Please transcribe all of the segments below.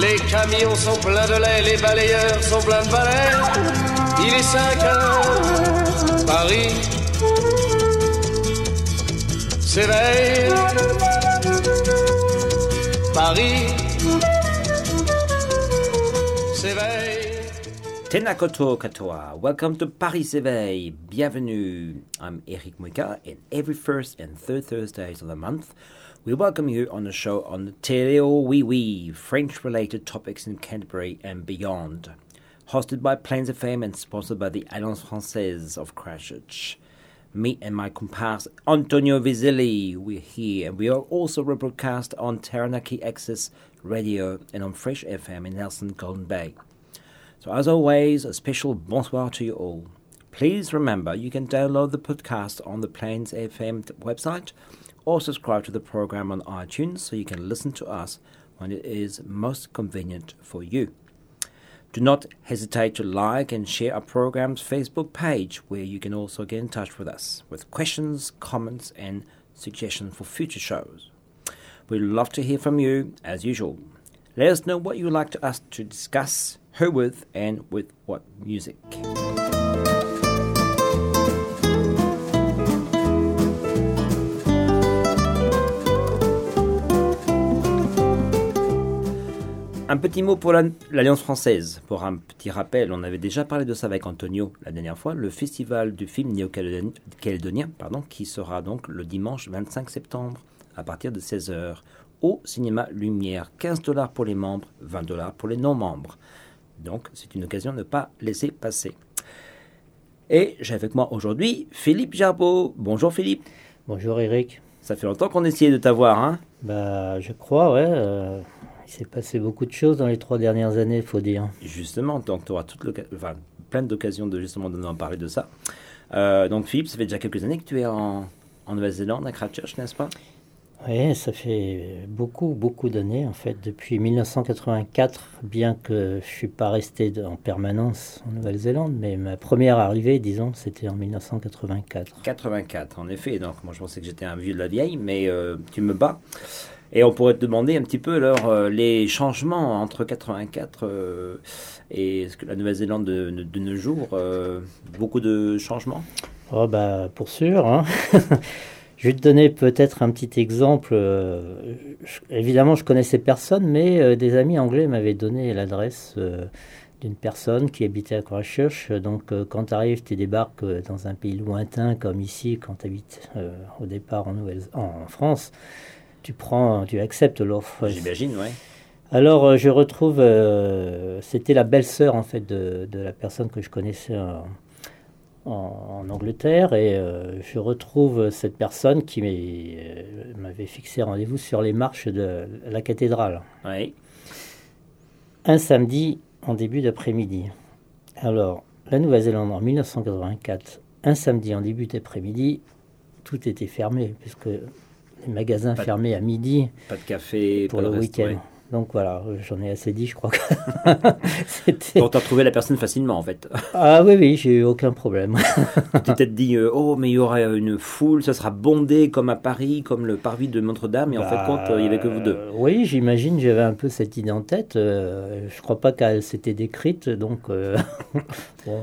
Les camions sont pleins de lait, les balayeurs sont pleins de balais. Il est 5 heures, Paris s'éveille. Paris Tenakoto katoa. Welcome to Paris Éveil. Bienvenue. I'm Eric Muika, and every first and third Thursdays of the month, we welcome you on the show on the Teleo Oui Oui, French-related topics in Canterbury and beyond. Hosted by Plains FM and sponsored by the Alliance Française of Christchurch. Me and my comparse Antonio Vizzelli, we're here, and we are also rebroadcast on Taranaki Access Radio and on Fresh FM in Nelson Golden Bay. So, as always, a special bonsoir to you all. Please remember you can download the podcast on the Plains FM website or subscribe to the program on iTunes so you can listen to us when it is most convenient for you. Do not hesitate to like and share our program's Facebook page where you can also get in touch with us with questions, comments, and suggestions for future shows. We'd love to hear from you as usual. Let us know what you would like to us to discuss, who with, and with what music. Un petit mot pour la- l'Alliance française. Pour un petit rappel, on avait déjà parlé de ça avec Antonio la dernière fois, le festival du film néo-calédonien, qui sera donc le dimanche 25 septembre à partir de 16h au cinéma Lumière. 15 dollars pour les membres, 20 dollars pour les non-membres. Donc c'est une occasion de ne pas laisser passer. Et j'ai avec moi aujourd'hui Philippe Gerbeau. Bonjour Philippe. Bonjour Eric. Ça fait longtemps qu'on essayait de t'avoir, hein? Bah, je crois, ouais. euh, il s'est passé beaucoup de choses dans les trois dernières années, il faut dire. Justement, donc tu auras toute l'oca- enfin, plein d'occasions de justement de nous en parler de ça. Euh, donc Philippe, ça fait déjà quelques années que tu es en, en Nouvelle-Zélande, à Christchurch, n'est-ce pas? Oui, ça fait beaucoup, beaucoup d'années, en fait, depuis 1984, bien que je ne suis pas resté en permanence en Nouvelle-Zélande, mais ma première arrivée, disons, c'était en 1984. 84, en effet. Donc moi je pensais que j'étais un vieux de la vieille, mais euh, tu me bats. Et on pourrait te demander un petit peu alors euh, les changements entre 84 euh, et la Nouvelle-Zélande de, de- de nos jours. beaucoup de changements? Oh, bah, pour sûr, hein. Je vais te donner peut-être un petit exemple. euh, je- évidemment, je connaissais personne, mais euh, des amis anglais m'avaient donné l'adresse euh, d'une personne qui habitait à Christchurch. Donc, euh, quand tu arrives, tu débarques euh, dans un pays lointain comme ici, quand tu habites euh, au départ en, Nouvelle en France, tu prends, tu acceptes l'offre. J'imagine, ouais. Alors, je retrouve, c'était la belle-sœur en fait de, de la personne que je connaissais en, Angleterre, et euh, je retrouve cette personne qui euh, m'avait fixé rendez-vous sur les marches de la cathédrale, Oui. un samedi en début d'après-midi. Alors, la Nouvelle-Zélande en 1984, un samedi en début d'après-midi, tout était fermé, puisque les magasins Pas de- fermaient à midi Pas de café pour pas le week-end. ouais. Donc voilà, j'en ai assez dit, je crois que. Donc tu as trouvé la personne facilement en fait. Ah oui, oui, j'ai eu aucun problème. tu t'es peut-être dit, euh, oh mais il y aurait une foule, ça sera bondé comme à Paris, comme le parvis de Notre-Dame, et en fait Bah, compte, euh, il n'y avait que vous deux. euh, Oui, j'imagine, j'avais un peu cette idée en tête. euh, je crois pas qu'elle s'était décrite, donc... euh, bon.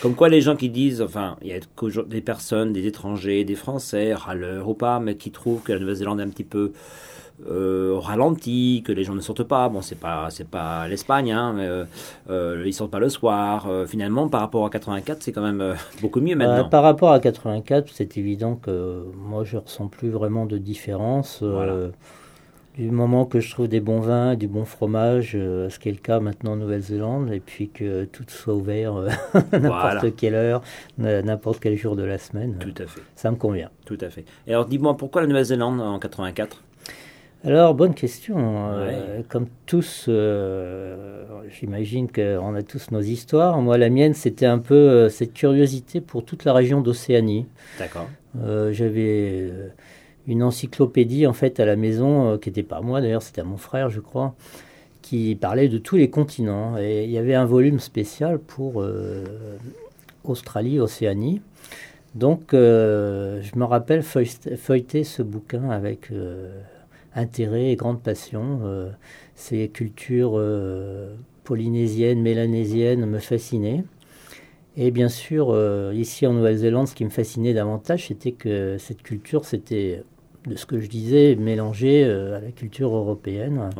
Comme quoi les gens qui disent, enfin, il y a des personnes, des étrangers, des Français, râleurs ou pas, mais qui trouvent que la Nouvelle-Zélande est un petit peu euh, au ralenti, que les gens ne sortent pas. Bon, c'est pas, c'est pas l'Espagne, hein, mais, euh, euh, ils sortent pas le soir. Euh, finalement, par rapport à 84, c'est quand même euh, beaucoup mieux Euh, maintenant. par rapport à 84, c'est évident que moi, je ressens plus vraiment de différence. euh, Voilà. Du moment que je trouve des bons vins, du bon fromage, ce qui est le cas maintenant en Nouvelle-Zélande, et puis que tout soit ouvert n'importe Voilà. quelle heure, n'importe quel jour de la semaine, Tout à fait, ça me convient. tout à fait. Et alors, dis-moi, pourquoi la Nouvelle-Zélande en 84 Alors, bonne question. Euh, comme tous, euh, j'imagine qu'on a tous nos histoires. Moi, la mienne, c'était un peu euh, cette curiosité pour toute la région d'Océanie. D'accord. J'avais une encyclopédie, en fait, à la maison, qui n'était pas moi, d'ailleurs, c'était à mon frère, je crois, qui parlait de tous les continents. Et il y avait un volume spécial pour Australie, Océanie. Donc, je me rappelle feuilleter ce bouquin avec intérêt et grande passion. Euh, ces cultures euh, polynésiennes, mélanésiennes me fascinaient. Et bien sûr, euh, ici en Nouvelle-Zélande, ce qui me fascinait davantage, c'était que cette culture, c'était, de ce que je disais, mélangée à la culture européenne.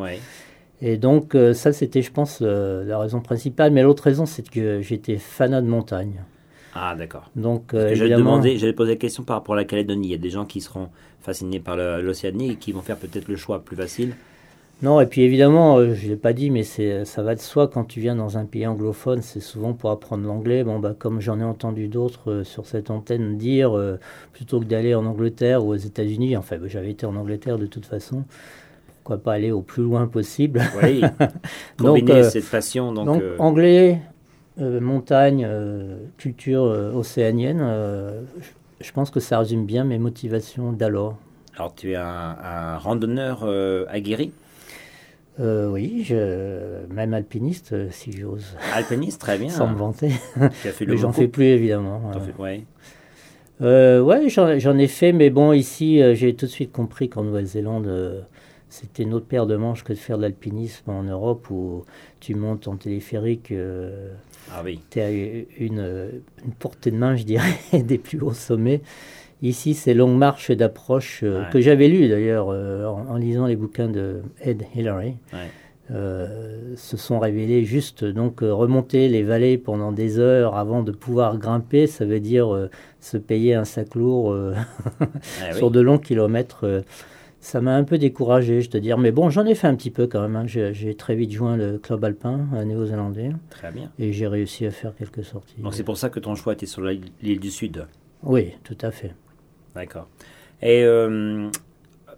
Et donc, ça, c'était, je pense, la raison principale. Mais l'autre raison, c'est que j'étais fanat de montagne. Ah, d'accord. Donc, évidemment... j'allais poser la question par rapport à la Calédonie. Il y a des gens qui seront fascinés par l'Océanie et qui vont faire peut-être le choix plus facile non, et puis évidemment, euh, je ne l'ai pas dit, mais ça va de soi quand tu viens dans un pays anglophone, c'est souvent pour apprendre l'anglais. Bon, bah, comme j'en ai entendu d'autres euh, sur cette antenne dire, euh, plutôt que d'aller en Angleterre ou aux États-Unis, enfin, bah, j'avais été en Angleterre de toute façon, pourquoi pas aller au plus loin possible? Oui, combiner cette passion. Donc, donc anglais, montagne, culture océanienne, je pense que ça résume bien mes motivations d'alors. Alors, tu es un, randonneur euh, aguerri? Euh, Oui, je, même alpiniste, euh, si j'ose. Alpiniste, très bien. Sans me vanter. Tu as fait mais j'en fais plus, évidemment. Oui. ouais, j'en ai fait, mais bon, ici, j'ai tout de suite compris qu'en Nouvelle-Zélande, c'était une autre paire de manches que de faire de l'alpinisme en Europe où tu montes en téléphérique. Ah oui. As une, une, portée de main, je dirais, des plus hauts sommets. Ici, ces longues marches d'approche euh, que j'avais lues d'ailleurs euh, en, lisant les bouquins de Ed Hillary. Euh, se sont révélées juste donc remonter les vallées pendant des heures avant de pouvoir grimper, ça veut dire se payer un sac lourd ah sur de longs kilomètres ça m'a un peu découragé, je te dire. Mais bon, j'en ai fait un petit peu quand même. Hein. J'ai très vite joint le club alpin néo-zélandais. Très bien. Et j'ai réussi à faire quelques sorties. Donc c'est pour ça que ton choix était sur l'île du Sud Oui, tout à fait. D'accord. Et euh,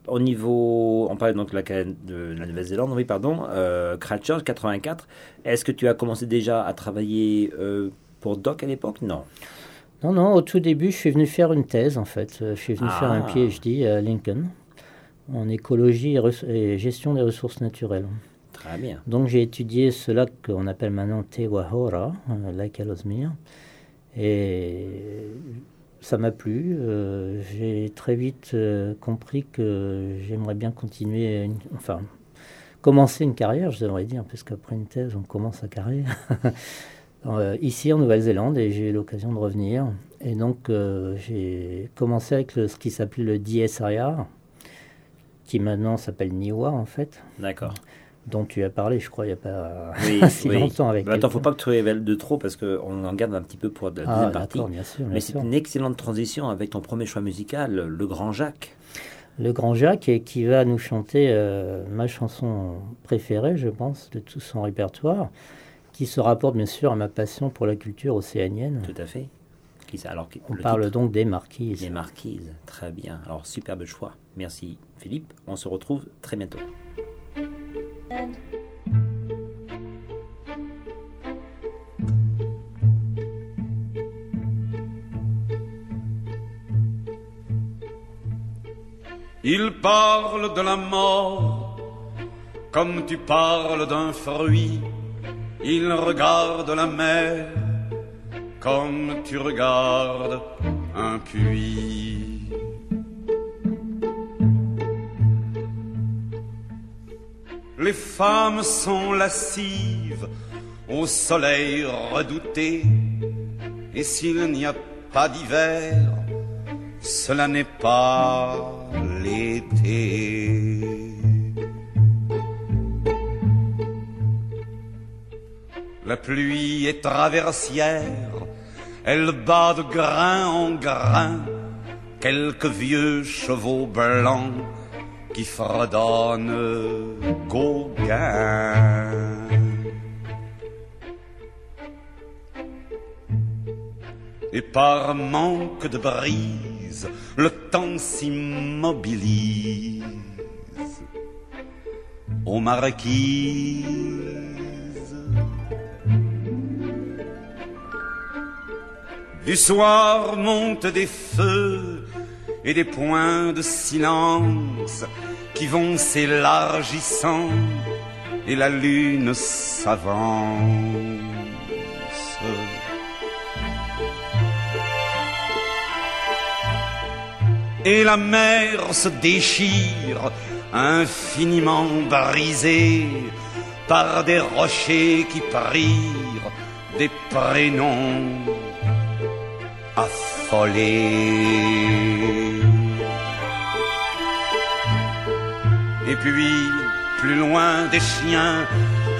au niveau, on parle donc de la, de la Nouvelle-Zélande, oui, pardon, euh, 84. Est-ce que tu as commencé déjà à travailler euh, pour Doc à l'époque? Non. Non, non, au tout début, je suis venu faire une thèse en fait. Je suis venu faire un ah. PhD à Lincoln en écologie et, gestion des ressources naturelles. Très bien. Donc j'ai étudié ce lac qu'on appelle maintenant Te Wahora, euh, lac Alosmir, et ça m'a plu. Euh, j'ai très vite euh, compris que j'aimerais bien continuer, enfin commencer une carrière, je devrais dire, parce qu'après une thèse, on commence sa carrière. ici en Nouvelle-Zélande et j'ai eu l'occasion de revenir. Et donc j'ai commencé avec ce qui s'appelait le DSIR, qui maintenant s'appelle Niwa en fait. D'accord. Dont tu as parlé, je crois, il n'y a pas oui, si longtemps avec. Bah, attends, faut pas que tu révèles de trop parce qu'on en garde un petit peu pour la ah, deuxième partie. Bien sûr, Mais c'est une excellente transition avec ton premier choix musical, Le Grand Jacques. Le Grand Jacques, et qui va nous chanter euh, ma chanson préférée, je pense, de tout son répertoire, qui se rapporte bien sûr à ma passion pour la culture océanienne. Tout à fait. Alors, On parle donc des marquises. Des marquises, très bien. Alors, superbe choix. Merci Philippe. On se retrouve très bientôt. Il parle de la mort comme tu parles d'un fruit. Il regarde la mer comme tu regardes un puits. Les femmes sont lascives au soleil redouté, et s'il n'y a pas d'hiver, cela n'est pas l'été. La pluie est traversière, elle bat de grain en grain quelques vieux chevaux blancs qui fredonnent Gauguin. Et par manque de brise, le temps s'immobilise. aux marquises. Du soir montent des feux et des points de silence qui vont s'élargissant et la lune s'avance. Et la mer se déchire, infiniment brisée par des rochers qui prirent des prénoms affolés. Et puis, plus loin des chiens,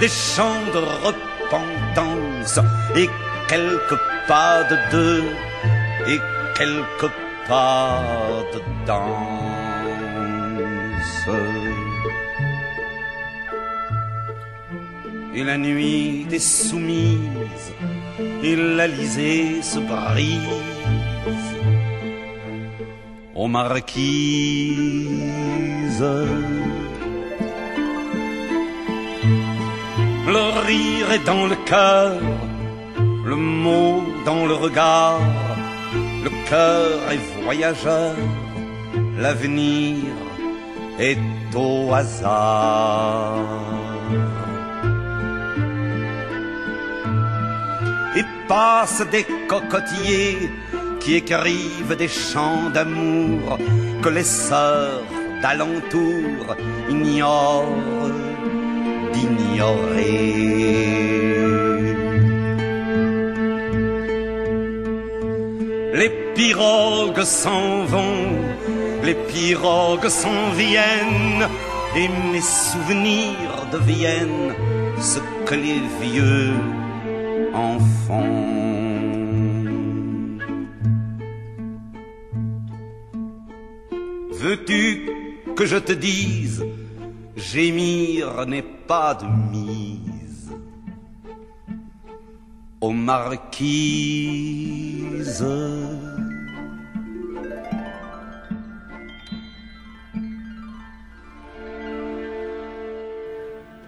des chants de repentance, et quelques pas de deux, et quelques pas de danse. Et la nuit est soumise, et l'Alizé se brise aux marquises. Le rire est dans le cœur, le mot dans le regard, le cœur est voyageur, l'avenir est au hasard. Passent des cocotiers qui écrivent des chants d'amour que les sœurs d'alentour ignorent d'ignorer. Les pirogues s'en vont, les pirogues s'en viennent, et mes souvenirs deviennent ce que les vieux en font. Veux-tu que je te dise, gémir n'est pas de mise aux marquises.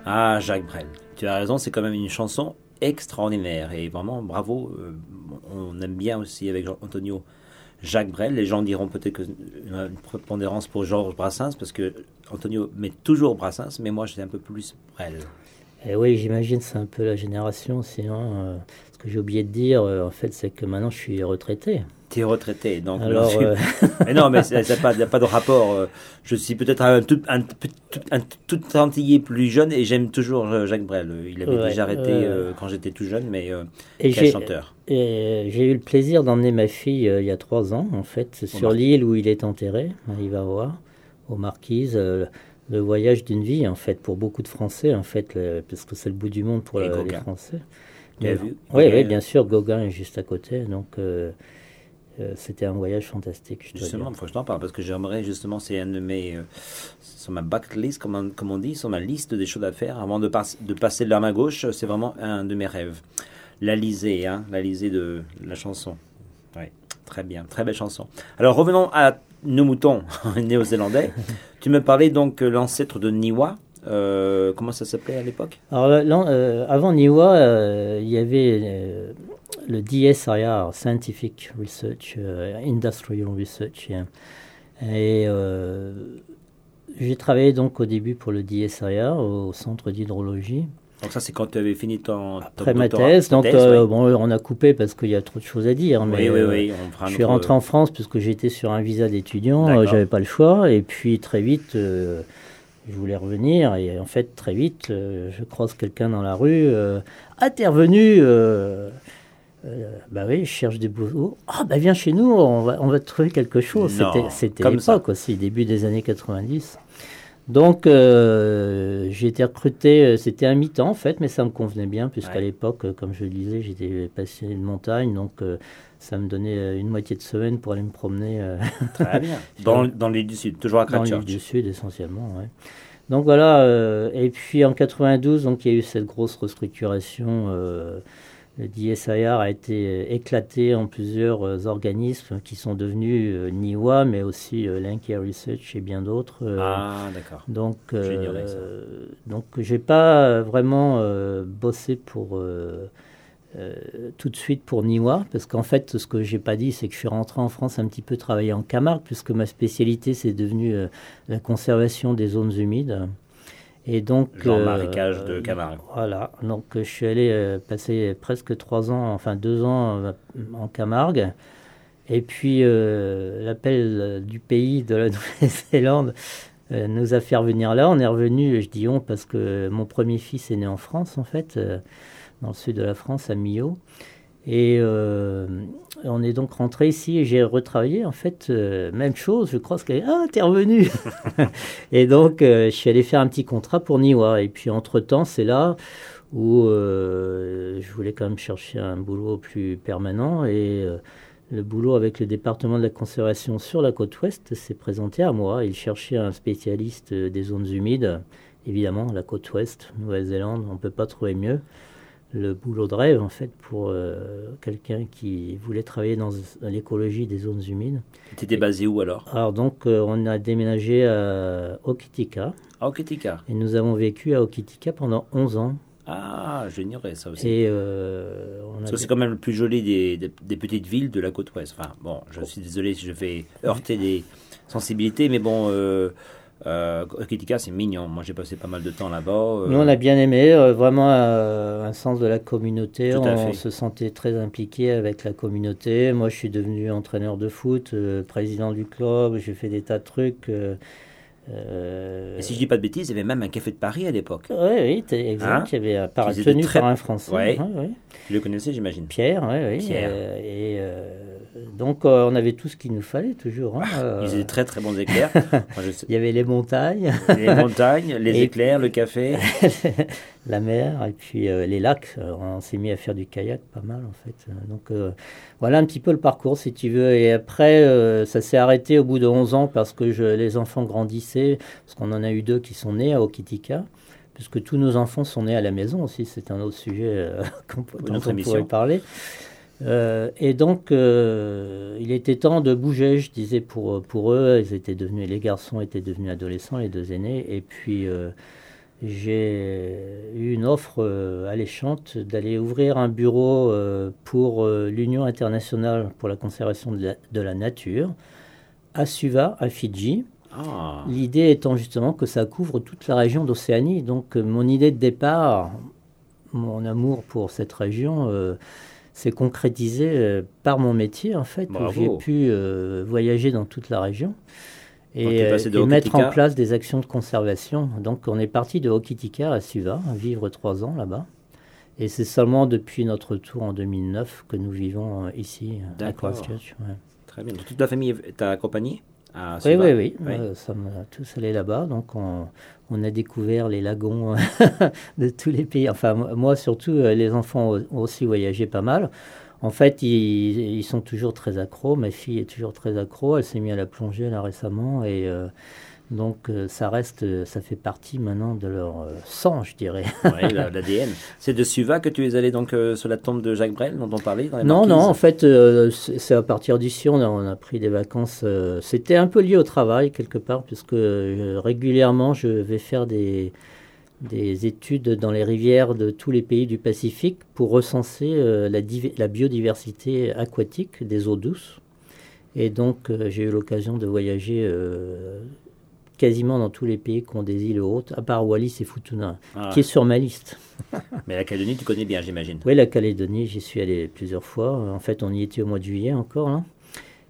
Ah, Jacques Brel, tu as raison, c'est quand même une chanson extraordinaire et vraiment bravo. euh, on aime bien aussi avec Antonio Jacques Brel. Les gens diront peut-être que une prépondérance pour Georges Brassens parce que Antonio met toujours Brassens, mais moi j'étais un peu plus Brel. Et oui, j'imagine c'est un peu la génération. Sinon, euh, que j'ai oublié de dire, euh, en fait, c'est que maintenant je suis retraité. Tu es retraité, donc Alors, non, euh, mais non, mais ça n'a pas, de rapport. euh, Je suis peut-être un tout, un, petit- un tout antillais plus jeune et j'aime toujours euh, Jacques Brel. Il avait Ouais, déjà arrêté euh, quand j'étais tout jeune, mais euh, Et quel chanteur. J'ai eu le plaisir d'emmener ma fille il y a trois ans, en fait, sur l'île où il est enterré. Il va voir, aux Marquises, le voyage d'une vie, en fait, pour beaucoup de Français, en fait, le- parce que c'est le bout du monde pour les. Français. Vu Oui, bien sûr, Gauguin est juste à côté, donc euh, euh, c'était un voyage fantastique, je Justement, faut que je t'en parle parce que j'aimerais justement, c'est un de mes, euh, sur ma bucket list, comme on, comme on dit, sur ma liste des choses à faire avant de, pas- de passer de la main gauche, c'est vraiment un de mes rêves. L'Alizé, hein, l'Alizé de la chanson. Oui, très bien, très belle chanson. Alors revenons à nos moutons néo-zélandais. tu me parlais donc l'ancêtre de Niwa. Euh, comment ça s'appelait à l'époque? Alors, là, là, euh, avant Niwa, euh, il y avait le DSIR, Scientific Research, Industrial Research. hein. Et j'ai travaillé donc au début pour le DSIR, au centre d'hydrologie. Donc ça, c'est quand tu avais fini ton, Après ma thèse, donc thèse, euh, oui. bon, on a coupé parce qu'il y a trop de choses à dire. oui, Mais, oui, oui, on Je suis rentré en France puisque j'étais sur un visa d'étudiant, euh, j'avais pas le choix. Et puis très vite, je voulais revenir. Et en fait, très vite, euh, je croise quelqu'un dans la rue. Euh, ah, t'es revenu euh, euh, Bah oui, je cherche des boulots. Ah, bah viens chez nous, on va, on va te trouver quelque chose. C'était- l'époque aussi, début des années 90. Donc, euh, j'ai été recruté, c'était un mi-temps en fait, mais ça me convenait bien, puisqu'à Ouais. l'époque, comme je le disais, j'étais passionné de montagne, donc ça me donnait euh, une moitié de semaine pour aller me promener euh, Très bien. Dans, dans l'île du Sud, toujours à dans l'île Christchurch. du Sud essentiellement. ouais. Donc voilà, euh, et puis en 92, donc, il y a eu cette grosse restructuration euh, le DSIR a été éclaté en plusieurs organismes qui sont devenus NIWA, mais aussi Linky Research et bien d'autres. ah, d'accord. Donc, donc j'ai pas vraiment bossé pour euh, tout de suite pour Niwa, parce qu'en fait, ce que j'ai pas dit, c'est que je suis rentré en France un petit peu travailler en Camargue, puisque ma spécialité, c'est devenu euh, la conservation des zones humides. Et donc, Genre euh, marécage de Camargue. Voilà, donc je suis allé passer presque trois ans, enfin deux ans en Camargue. Et puis, l'appel du pays de la Nouvelle-Zélande nous a fait revenir là. On est revenu, je dis on, parce que mon premier fils est né en France, en fait dans le sud de la France, à Millau. Et euh, on est donc rentré ici et j'ai retravaillé. En fait, euh, même chose, je crois que ah, t'es revenu. et donc, euh, je suis allé faire un petit contrat pour Niwa. Et puis, entre-temps, c'est là où je voulais quand même chercher un boulot plus permanent. Et le boulot avec le département de la conservation sur la côte ouest s'est présenté à moi. Il cherchait un spécialiste des zones humides. Évidemment, la côte ouest, Nouvelle-Zélande, on ne peut pas trouver mieux le boulot de rêve en fait pour euh, quelqu'un qui voulait travailler dans, l'écologie des zones humides. Tu étais basé où alors? Alors donc euh, on a déménagé à Okitika. À Okitika. Et nous avons vécu à Okitika pendant 11 ans. Ah, j'ignorais ça aussi. Et euh, c'est quand même le plus joli des, des, petites villes de la côte ouest. Enfin, bon, je suis désolé si je fais heurter des sensibilités, mais bon, euh, c'est mignon. Moi, j'ai passé pas mal de temps là-bas. Euh. Nous, on a bien aimé. Euh, vraiment euh, un sens de la communauté. on se sentait très impliqué avec la communauté. Moi, je suis devenu entraîneur de foot, président du club. J'ai fait des tas de trucs. Et si je dis pas de bêtises, il y avait même un café de Paris à l'époque. Oui, oui, exact. Hein il y avait par, tenu par un Français. Ouais. Tu le connaissais, j'imagine. Pierre, oui, oui. Pierre. et donc euh, on avait tout ce qu'il nous fallait toujours. Hein, ah, Ils étaient très très bons éclairs. Il y avait les montagnes. les montagnes, les éclairs, le café. la mer et puis euh, les lacs. on s'est mis à faire du kayak pas mal en fait. Donc euh, voilà un petit peu le parcours si tu veux. Et après ça s'est arrêté au bout de 11 ans parce que je, les enfants grandissaient. Parce qu'on en a eu deux qui sont nés à Okitika puisque tous nos enfants sont nés à la maison aussi, c'est un autre sujet dont on pourrait parler. Euh, et donc, euh, il était temps de bouger, je disais, pour, pour eux. Ils étaient devenus, les garçons étaient devenus adolescents, les deux aînés. Et puis, euh, j'ai eu une offre alléchante d'aller ouvrir un bureau pour l'Union internationale pour la conservation de la, de la, nature à Suva, à Fidji. Ah. L'idée étant justement que ça couvre toute la région d'Océanie. Donc, mon idée de départ, mon amour pour cette région, s'est concrétisé euh, par mon métier, en fait, où j'ai pu euh, voyager dans toute la région et, euh, mettre en place des actions de conservation. Donc, on est parti de Hokitika à Suva, vivre trois ans là-bas. Et c'est seulement depuis notre tour en 2009 que nous vivons ici à Christchurch. Très bien. toute la famille t'a accompagné oui, oui, oui, oui. ça m'a tous allé là-bas. Donc, on, on, a découvert les lagons de tous les pays. Enfin, moi, surtout, euh, les enfants ont aussi voyagé pas mal. En fait, ils, ils sont toujours très accros. Ma fille est toujours très accro. Elle s'est mise à la plongée là récemment. Et. Euh, donc euh, ça reste, euh, ça fait partie maintenant de leur euh, sang, je dirais. oui, l'ADN. C'est de Suva que tu es allé donc sur la tombe de Jacques Brel dont on parlait Non, non, en fait, c'est à partir d'ici, on a, on a pris des vacances. C'était un peu lié au travail quelque part, puisque régulièrement je vais faire des, des études dans les rivières de tous les pays du Pacifique pour recenser la, la biodiversité aquatique des eaux douces. Et donc, j'ai eu l'occasion de voyager quasiment dans tous les pays qui ont des îles hautes, à part Wallis et Futuna, ah. qui est sur ma liste. mais la Calédonie, tu connais bien, j'imagine. Oui, la Calédonie, j'y suis allé plusieurs fois. En fait, on y était au mois de juillet encore. Hein.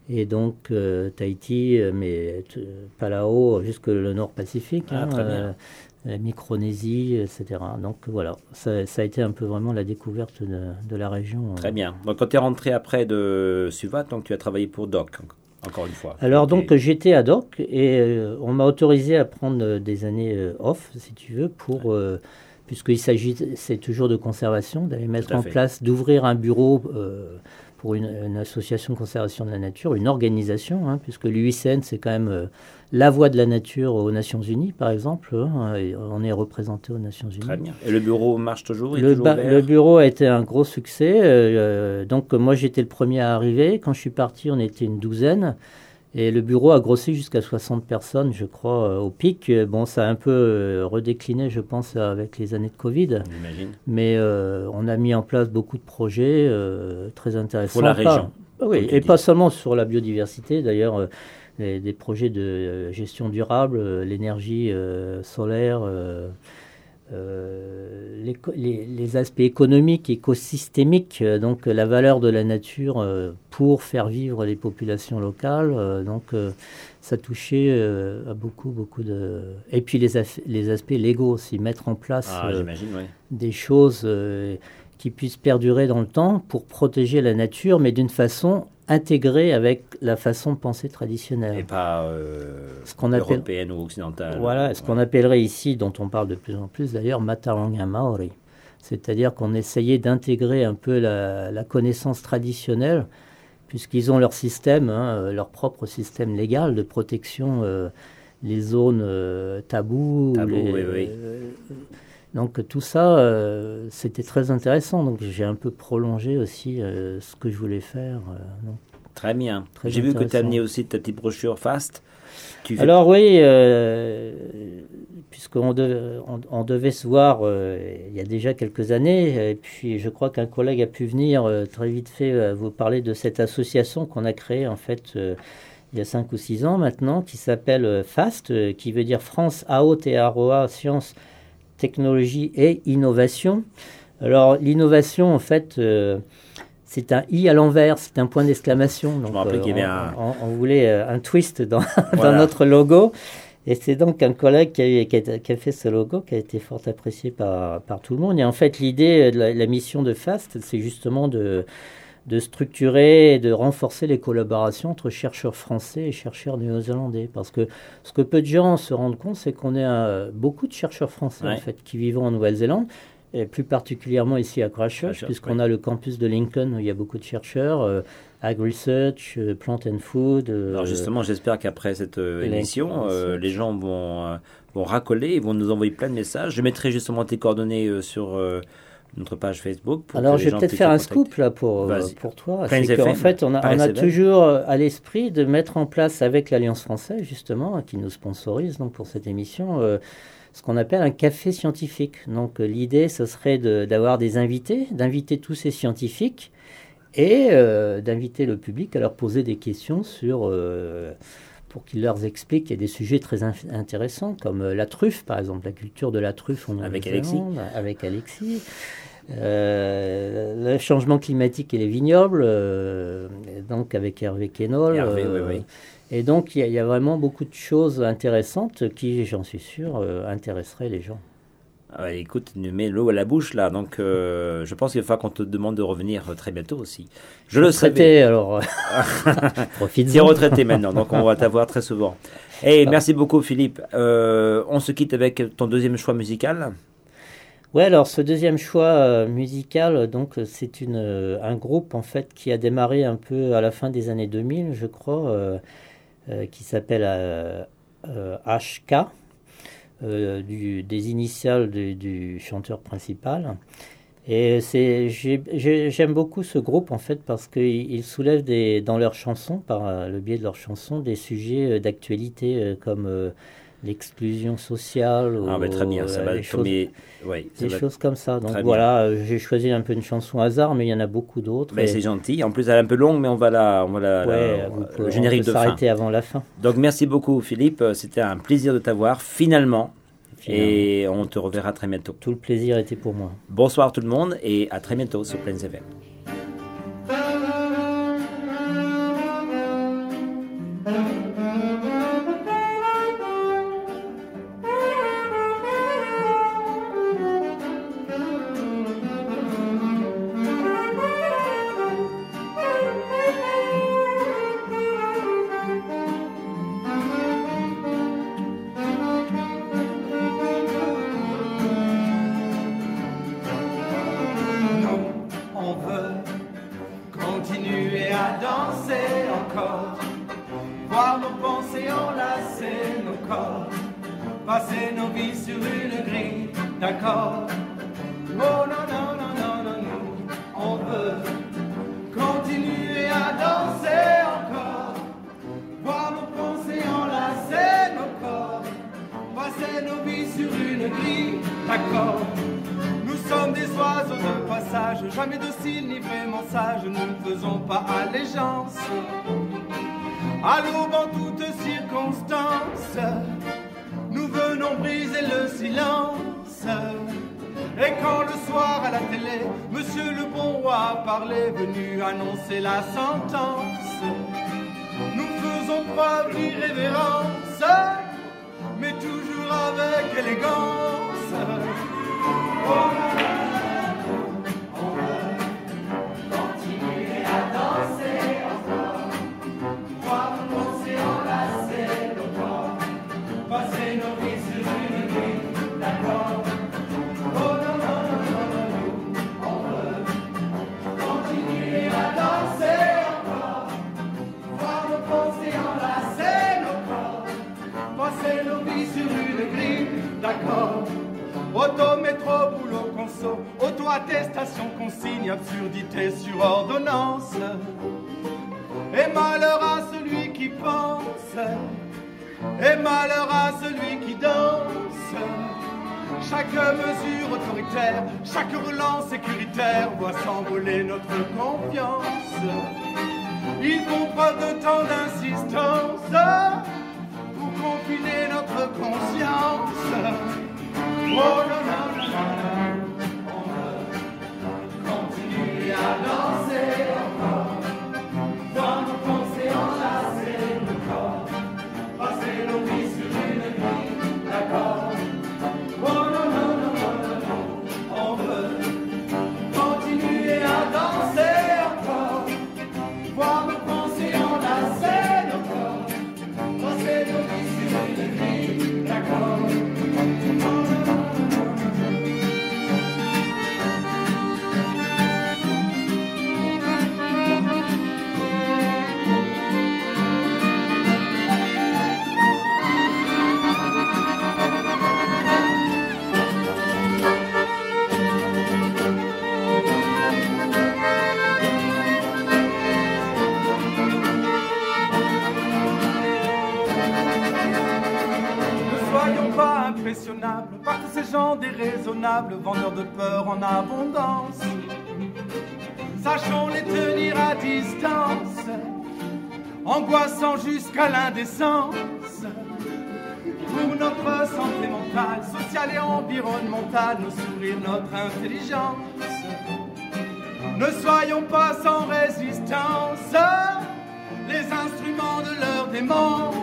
Et donc, euh, Tahiti, euh, mais euh, Palau, jusque le nord Pacifique. Ah, hein, la Micronésie, etc. Donc voilà, ça, a été un peu vraiment la découverte de, la région. Très bien. Donc quand tu es rentré après de Suvat, donc tu as travaillé pour DOC encore une fois. Alors donc j'étais ad hoc et euh, on m'a autorisé à prendre euh, des années euh, off, si tu veux, pour puisqu'il s'agit, c'est toujours de conservation, d'aller mettre en place, d'ouvrir un bureau pour une, une association de conservation de la nature, une organisation, hein, puisque l'UICN, c'est quand même euh, la voix de la nature aux Nations Unies, par exemple. hein, et on est représenté aux Nations Unies. Très bien. Et le bureau marche toujours Le, toujours le bureau a été un gros succès. euh, euh, donc, moi, j'étais le premier à arriver. Quand je suis parti, on était une douzaine. Et le bureau a grossi jusqu'à 60 personnes, je crois, euh, au pic. Euh, Bon, ça a un peu euh, redécliné, je pense, avec les années de Covid. J'imagine. Mais euh, on a mis en place beaucoup de projets euh, très intéressants. Pour la région, Ah oui, et pas seulement sur la biodiversité. D'ailleurs, euh, les- des projets de gestion durable, l'énergie solaire, euh, les, les aspects économiques, écosystémiques, euh, donc euh, la valeur de la nature euh, pour faire vivre les populations locales. donc ça touchait à beaucoup, beaucoup de... Et puis les, les aspects légaux aussi, mettre en place Ah, des choses qui puissent perdurer dans le temps pour protéger la nature, mais d'une façon intégrée avec la façon de penser traditionnelle. Et pas euh, Ce qu'on appelle- européenne ou occidentale. Voilà, ce qu'on appellerait ici, dont on parle de plus en plus d'ailleurs, Mataranga Maori. C'est-à-dire qu'on essayait d'intégrer un peu la, la connaissance traditionnelle, puisqu'ils ont leur système, hein, euh, leur propre système légal de protection, euh, les zones euh, taboues. Les- oui, oui. Donc tout ça, euh, c'était très intéressant. Donc j'ai un peu prolongé aussi euh, ce que je voulais faire. euh, donc. Très bien. J'ai vu que tu as amené aussi ta petite brochure Fast. Tu Alors oui, puisqu'on de- on, on devait se voir il y a déjà quelques années, et puis je crois qu'un collègue a pu venir très vite fait vous parler de cette association qu'on a créée en fait il y a 5 ou 6 ans maintenant, qui s'appelle FAST, qui veut dire France AOTROA, Sciences, Technologie et Innovation. Alors l'innovation en fait... euh, c'est un i à l'envers, c'est un point d'exclamation. Donc, euh, on- un- on, on voulait euh, un twist dans, Voilà. dans notre logo. Et c'est donc un collègue qui a, eu- qui a- qui a fait ce logo, qui a été fort apprécié par, par tout le monde. Et en fait, l'idée de la, la mission de FAST, c'est justement de, de structurer et de renforcer les collaborations entre chercheurs français et chercheurs néo-zélandais. Parce que ce que peu de gens se rendent compte, c'est qu'on est euh, beaucoup de chercheurs français Ouais. en fait, qui vivent en Nouvelle-Zélande. Et plus particulièrement ici à Christchurch, puisqu'on a le campus de Lincoln où il y a beaucoup de chercheurs, euh, Ag Research, euh, Plant and Food. euh, Alors justement, j'espère qu'après cette euh, émission, les gens vont, vont racoler et vont nous envoyer plein de messages. Je mettrai justement tes coordonnées sur notre page Facebook. Pour Alors, je vais peut-être faire un scoop là pour, euh, pour toi. C'est qu'en fait, on a, on a toujours euh, à l'esprit de mettre en place avec l'Alliance française, justement, qui nous sponsorise donc, pour cette émission, euh, ce qu'on appelle un café scientifique. Donc, euh, l'idée, ce serait de- d'avoir des invités, d'inviter tous ces scientifiques et euh, d'inviter le public à leur poser des questions sur. Euh, pour qu'ils leur expliquent qu'il y a des sujets très in- intéressants, comme euh, la truffe, par exemple, la culture de la truffe en Avec Nouvelle-Zélande, Avec Alexis. Euh, le changement climatique et les vignobles, euh, et donc avec Hervé Quénol. Hervé, euh, oui, oui. Et donc, il y, y a vraiment beaucoup de choses intéressantes qui, j'en suis sûr, euh, intéresseraient les gens. Ah écoute, tu nous mets l'eau à la bouche là, donc euh, je pense qu'il va qu'on te demande de revenir euh, très bientôt aussi. Je le savais. Traité, alors, euh, profite Tu es retraité maintenant, donc on va t'avoir très souvent. Et merci beaucoup Philippe. Euh, on se quitte avec ton deuxième choix musical. Ouais, alors ce deuxième choix musical, donc c'est une un groupe en fait qui a démarré un peu à la fin des années 2000, je crois, euh, qui s'appelle HK, euh, des initiales du, chanteur principal. Et j'aime beaucoup ce groupe en fait parce qu'ils ils soulèvent des, dans leurs chansons, par le biais de leurs chansons, des sujets euh, d'actualité euh, comme l'exclusion sociale. Ah ou, bah, très bien, ça euh, va les choses- tomber. Ouais, ça des va- choses comme ça. Donc Très voilà, euh, j'ai choisi un peu une chanson hasard, mais il y en a beaucoup d'autres. Et- c'est gentil. En plus, elle est un peu longue, mais on va la, on va la, ouais, la- vous le pouvez- on générique peut de fin. s'arrêter avant la fin. Donc merci beaucoup Philippe. Euh, C'était un plaisir de t'avoir finalement. Finalement. Et on te reverra très bientôt. Tout le plaisir était pour moi. Bonsoir tout le monde et à très bientôt sur Plains FM. Jamais dociles ni vraiment sages, nous ne faisons pas allégeance à l'aube en toutes circonstances. Nous venons briser le silence. Et quand le soir à la télé, Monsieur le bon roi parlait, venu annoncer la sentence, nous faisons preuve d'irrévérence, mais toujours avec élégance. Oh, Chaque mesure autoritaire, chaque relance sécuritaire voit s'envoler notre confiance. Ils font preuve de tant d'insistance pour confiner notre conscience. Oh non, non, non, on veut continuer à danser déraisonnables, vendeurs de peur en abondance. Sachons les tenir à distance, angoissant jusqu'à l'indécence. Pour notre santé mentale, sociale et environnementale, nos sourires, notre intelligence. Ne soyons pas sans résistance, les instruments de leur démence.